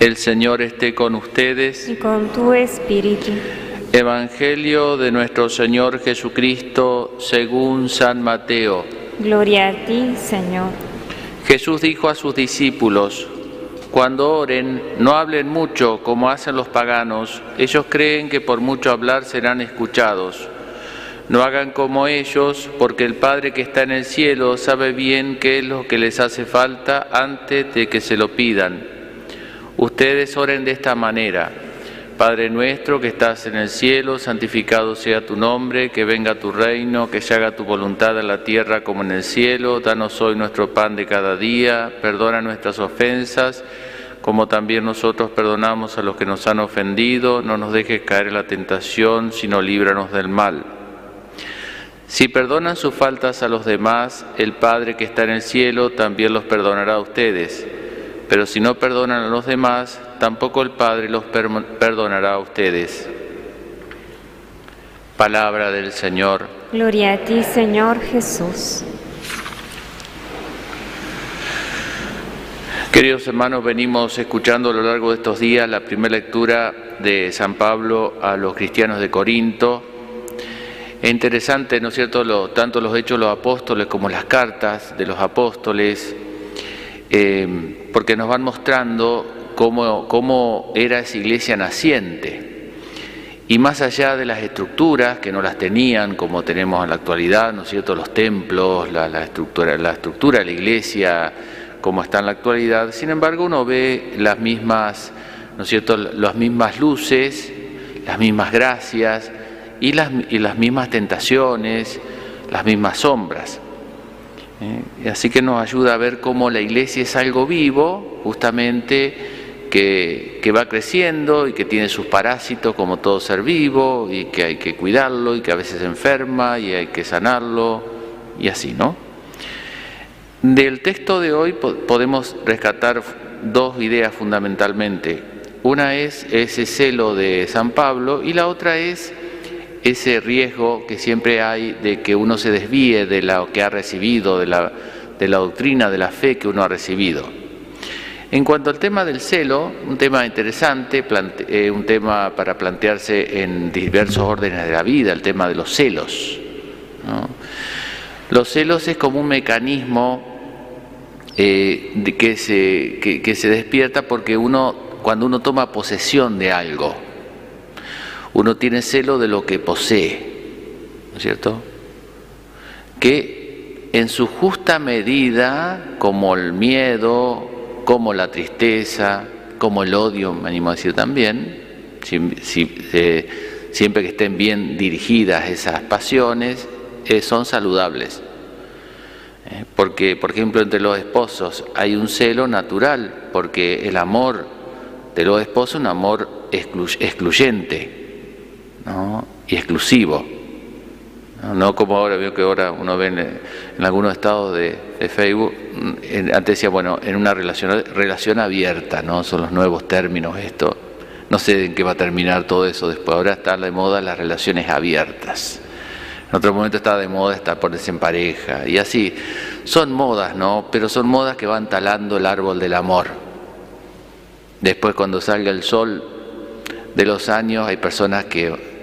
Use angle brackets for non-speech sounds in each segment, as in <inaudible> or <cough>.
El Señor esté con ustedes. y con tu espíritu. Evangelio de nuestro Señor Jesucristo según San Mateo. Gloria a ti, Señor. Jesús dijo a sus discípulos, cuando oren, no hablen mucho como hacen los paganos. Ellos creen que por mucho hablar serán escuchados. No hagan como ellos, porque el Padre que está en el cielo sabe bien qué es lo que les hace falta antes de que se lo pidan. Ustedes oren de esta manera. Padre nuestro que estás en el cielo, santificado sea tu nombre, que venga tu reino, que se haga tu voluntad en la tierra como en el cielo. Danos hoy nuestro pan de cada día, perdona nuestras ofensas, como también nosotros perdonamos a los que nos han ofendido. No nos dejes caer en la tentación, sino líbranos del mal. Si perdonan sus faltas a los demás, el Padre que está en el cielo también los perdonará a ustedes. Pero si no perdonan a los demás, tampoco el Padre los perdonará a ustedes. Palabra del Señor. Gloria a ti, Señor Jesús. Queridos hermanos, venimos escuchando a lo largo de estos días la primera lectura de San Pablo a los cristianos de Corinto. Es interesante, ¿no es cierto?, tanto los hechos de los apóstoles como las cartas de los apóstoles, eh, porque nos van mostrando cómo, cómo era esa iglesia naciente. Y más allá de las estructuras que no las tenían, como tenemos en la actualidad, ¿no es cierto?, los templos, la, estructura, la estructura de la iglesia, como está en la actualidad, sin embargo uno ve las mismas, ¿no es cierto?, las mismas luces, las mismas gracias y las, y las mismas tentaciones, las mismas sombras. ¿Eh? Así que nos ayuda a ver cómo la iglesia es algo vivo, justamente, que, que, va creciendo y que tiene sus parásitos como todo ser vivo y que hay que cuidarlo y que a veces enferma y hay que sanarlo y así, ¿no? Del texto de hoy podemos rescatar dos ideas fundamentalmente. Una es ese celo de San Pablo y la otra es ese riesgo que siempre hay de que uno se desvíe de lo que ha recibido, de la, de la doctrina, de la fe que uno ha recibido. En cuanto al tema del celo, un tema interesante, eh, un tema para plantearse en diversos órdenes de la vida, el tema de los celos. Los celos es como un mecanismo eh, que, se, que se despierta porque uno, cuando uno toma posesión de algo, uno tiene celo de lo que posee, ¿no es cierto? Que en su justa medida, como el miedo, como la tristeza, como el odio, me animo a decir también, si, eh, siempre que estén bien dirigidas esas pasiones, eh, son saludables. Eh, porque, por ejemplo, entre los esposos hay un celo natural, porque el amor de los esposos es un amor exclu excluyente ¿no? y exclusivo. ¿no? como ahora, veo que ahora uno ve en, algunos estados de, Facebook, en, antes decía, bueno, en una relación, relación abierta, ¿no? son los nuevos términos esto. No sé en qué va a terminar todo eso después. Ahora están de moda las relaciones abiertas. En otro momento está de moda estar ponerse en. Y así, son modas, ¿no? Pero son modas que van talando el árbol del amor. Después cuando salga el sol de los años hay personas que,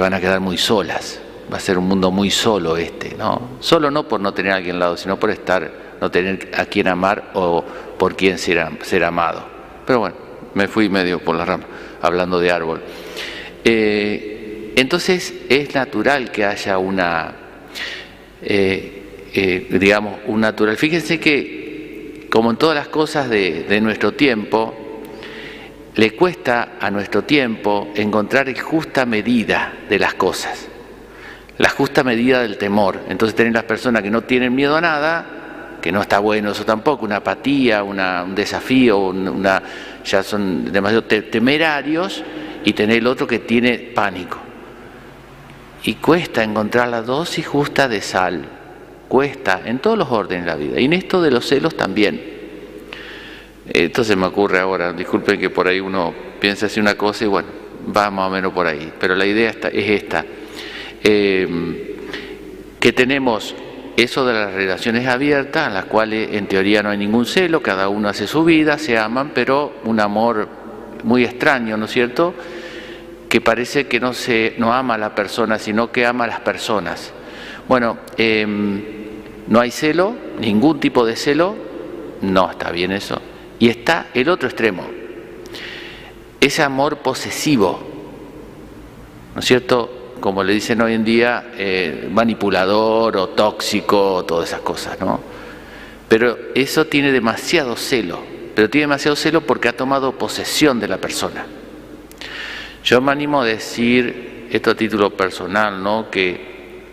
van a quedar muy solas. Va a ser un mundo muy solo este, ¿no? Solo no por no tener a alguien al lado, sino por estar, no tener a quien amar o por quien ser, ser amado. Pero bueno, me fui medio por la rama, hablando de árbol. Eh, entonces es natural que haya una, eh, eh, digamos, un natural. Fíjense que, como en todas las cosas de, de, nuestro tiempo, le cuesta a nuestro tiempo encontrar la justa medida de las cosas, la justa medida del temor. Entonces tener las personas que no tienen miedo a nada, que no está bueno eso tampoco, una apatía, una, un desafío, una, ya son demasiado temerarios, y tener el otro que tiene pánico y cuesta encontrar la dosis justa de sal. Cuesta en todos los órdenes de la vida. Y en esto de los celos también. Entonces me ocurre ahora, disculpen que por ahí uno piensa así una cosa y bueno, va más o menos por ahí. Pero la idea está, es esta. Eh, que tenemos eso de las relaciones abiertas, en las cuales en teoría no hay ningún celo, cada uno hace su vida, se aman, pero un amor muy extraño, ¿no es cierto? Que parece que no, se, no ama a la persona, sino que ama a las personas. Bueno, em, no hay celo, ningún tipo de celo, no está bien eso. Y está el otro extremo, ese amor posesivo, ¿no es cierto? como le dicen hoy en día, eh, manipulador o tóxico, todas esas cosas, ¿no? Pero eso tiene demasiado celo, pero tiene demasiado celo porque ha tomado posesión de la persona. Yo me animo a decir, esto a título personal, ¿no? Que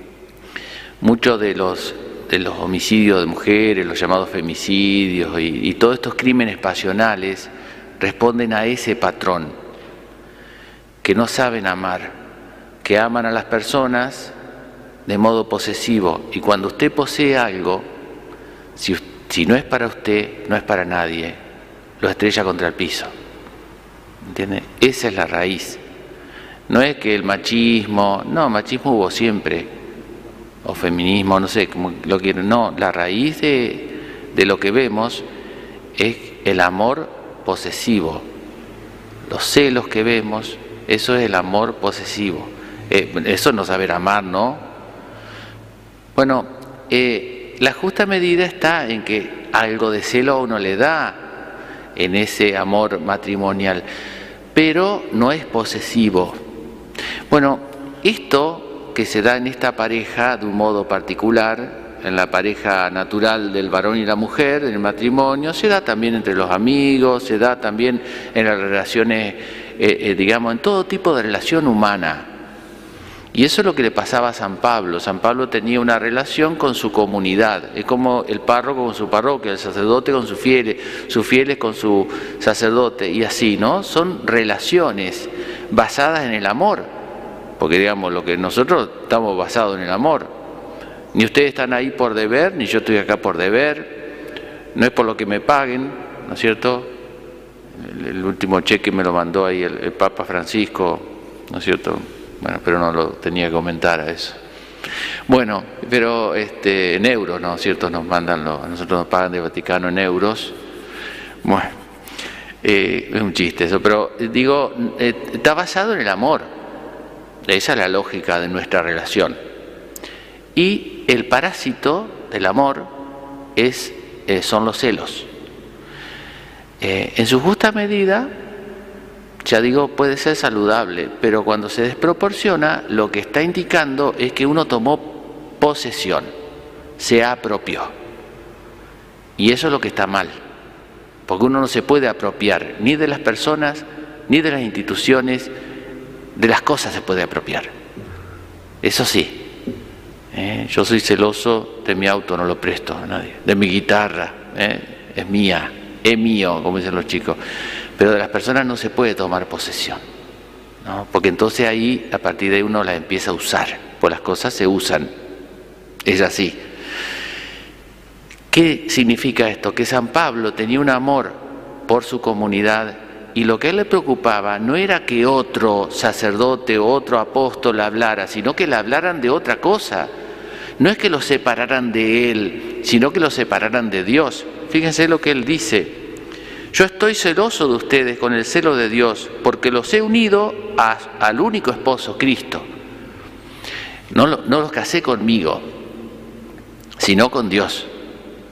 muchos de los, de los homicidios de mujeres, los llamados femicidios y, y todos estos crímenes pasionales responden a ese patrón, que no saben amar que aman a las personas de modo posesivo. Y cuando usted posee algo, si, si no es para usted, no es para nadie, lo estrella contra el piso. ¿Entiende? Esa es la raíz. No es que el machismo, no, machismo hubo siempre, o feminismo, no sé, como lo quieren. No, la raíz de, de lo que vemos es el amor posesivo. Los celos que vemos, eso es el amor posesivo. Eh, eso no saber amar, ¿no? Bueno, eh, la justa medida está en que algo de celo a uno le da en ese amor matrimonial, pero no es posesivo. Bueno, esto que se da en esta pareja de un modo particular, en la pareja natural del varón y la mujer, en el matrimonio, se da también entre los amigos, se da también en las relaciones, eh, digamos, en todo tipo de relación humana. Y eso es lo que le pasaba a San Pablo. San Pablo tenía una relación con su comunidad. Es como el párroco con su parroquia, el sacerdote con sus fieles, sus fieles con su sacerdote. Y así, ¿no? Son relaciones basadas en el amor. Porque digamos, lo que nosotros estamos basados en el amor. Ni ustedes están ahí por deber, ni yo estoy acá por deber. No es por lo que me paguen, ¿no es cierto? El, último cheque me lo mandó ahí el Papa Francisco, ¿no es cierto? Bueno, pero no lo tenía que comentar a eso. Bueno, pero este, en euros, ¿no? ¿Cierto? Nos mandan, a nosotros nos pagan de Vaticano en euros. Bueno, eh, es un chiste eso, pero digo, eh, está basado en el amor. Esa es la lógica de nuestra relación. Y el parásito del amor es, son los celos. en su justa medida, ya digo, puede ser saludable, pero cuando se desproporciona, lo que está indicando es que uno tomó posesión, se apropió. Y eso es lo que está mal, porque uno no se puede apropiar ni de las personas, ni de las instituciones, de las cosas se puede apropiar. Eso sí, ¿eh? yo soy celoso de mi auto, no lo presto a nadie, de mi guitarra, ¿eh? es mía, es mío, como dicen los chicos. Pero de las personas no se puede tomar posesión, ¿no? porque entonces ahí, a partir de ahí uno las empieza a usar, pues las cosas se usan, es así. ¿Qué significa esto? Que San Pablo tenía un amor por su comunidad y lo que a él le preocupaba no era que otro sacerdote o otro apóstol hablara, sino que le hablaran de otra cosa. No es que lo separaran de él, sino que lo separaran de Dios. Fíjense lo que él dice. Yo estoy celoso de ustedes con el celo de Dios porque los he unido al único esposo, Cristo. No, no los casé conmigo, sino con Dios.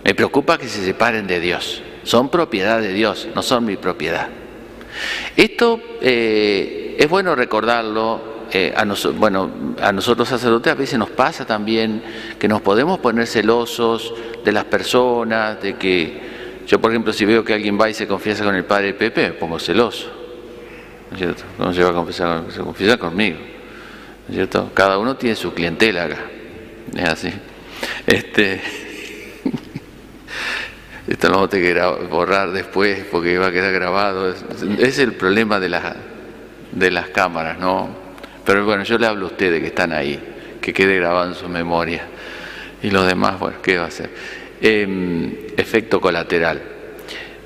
Me preocupa que se separen de Dios. Son propiedad de Dios, no son mi propiedad. Esto eh, es bueno recordarlo. Eh, a bueno, a nosotros sacerdotes a veces nos pasa también que nos podemos poner celosos de las personas, de que yo, por ejemplo, si veo que alguien va y se confiesa con el padre Pepe, me pongo celoso. ¿No es cierto? ¿Cómo se va a confesar? Se confiesa conmigo. ¿No es cierto? Cada uno tiene su clientela acá. Es así. Este. <laughs> Esto lo vamos a que borrar después porque va a quedar grabado. Es, el problema de, las de las cámaras, ¿no? Pero bueno, yo le hablo a ustedes que están ahí, que quede grabado en su memoria. Y los demás, bueno, ¿qué va a hacer? Em, efecto colateral.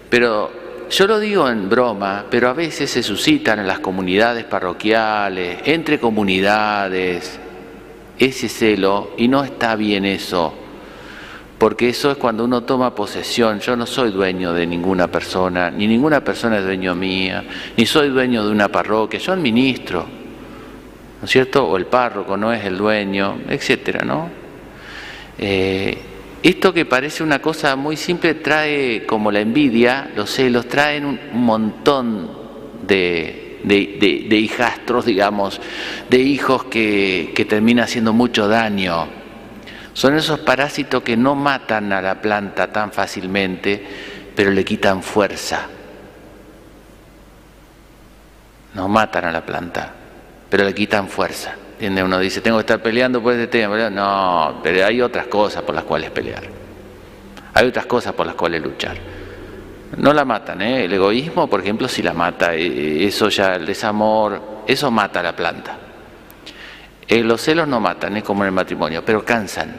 Pero yo lo digo en broma, pero a veces se suscitan en las comunidades parroquiales, entre comunidades, ese celo, y no está bien eso, porque eso es cuando uno toma posesión. Yo no soy dueño de ninguna persona, ni ninguna persona es dueño mía, ni soy dueño de una parroquia, yo administro, ¿no es cierto? O el párroco no es el dueño, etcétera, ¿no? Eh, esto que parece una cosa muy simple trae como la envidia, los celos, traen un montón de, de, hijastros, digamos, de hijos que, que termina haciendo mucho daño son esos parásitos que no matan a la planta tan fácilmente, pero le quitan fuerza. No matan a la planta, pero le quitan fuerza. ¿Entiende? Uno dice, tengo que estar peleando por este tema. No, pero hay otras cosas por las cuales pelear. Hay otras cosas por las cuales luchar. No la matan, ¿eh? El egoísmo, por ejemplo, si la mata, eh, eso ya, el desamor, eso mata a la planta. Eh, los celos no matan, es como en el matrimonio, pero cansan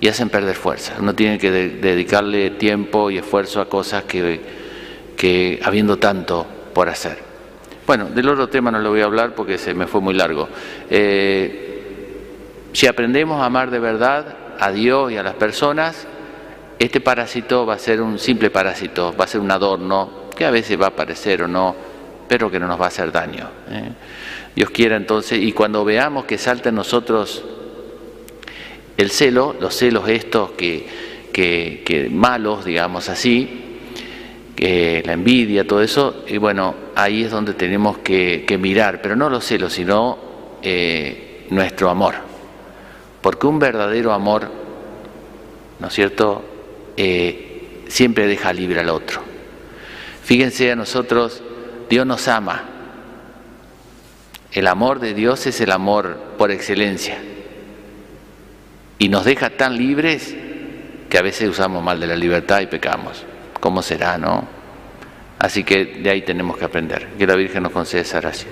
y hacen perder fuerza. Uno tiene que dedicarle tiempo y esfuerzo a cosas que, que habiendo tanto por hacer. Bueno, del otro tema no lo voy a hablar porque se me fue muy largo. Eh, si aprendemos a amar de verdad a Dios y a las personas, este parásito va a ser un simple parásito, va a ser un adorno que a veces va a aparecer o no, pero que no nos va a hacer daño. ¿eh? Dios quiera entonces, y cuando veamos que salta en nosotros el celo, los celos estos que, que, malos, digamos así, que la envidia, todo eso, y bueno, ahí es donde tenemos que, mirar, pero no los celos, sino eh, nuestro amor. Porque un verdadero amor, ¿no es cierto?, eh, siempre deja libre al otro. Fíjense a nosotros, Dios nos ama, el amor de Dios es el amor por excelencia. Y nos deja tan libres que a veces usamos mal de la libertad y pecamos. ¿Cómo será, no? Así que de ahí tenemos que aprender. Que la Virgen nos conceda esa gracia.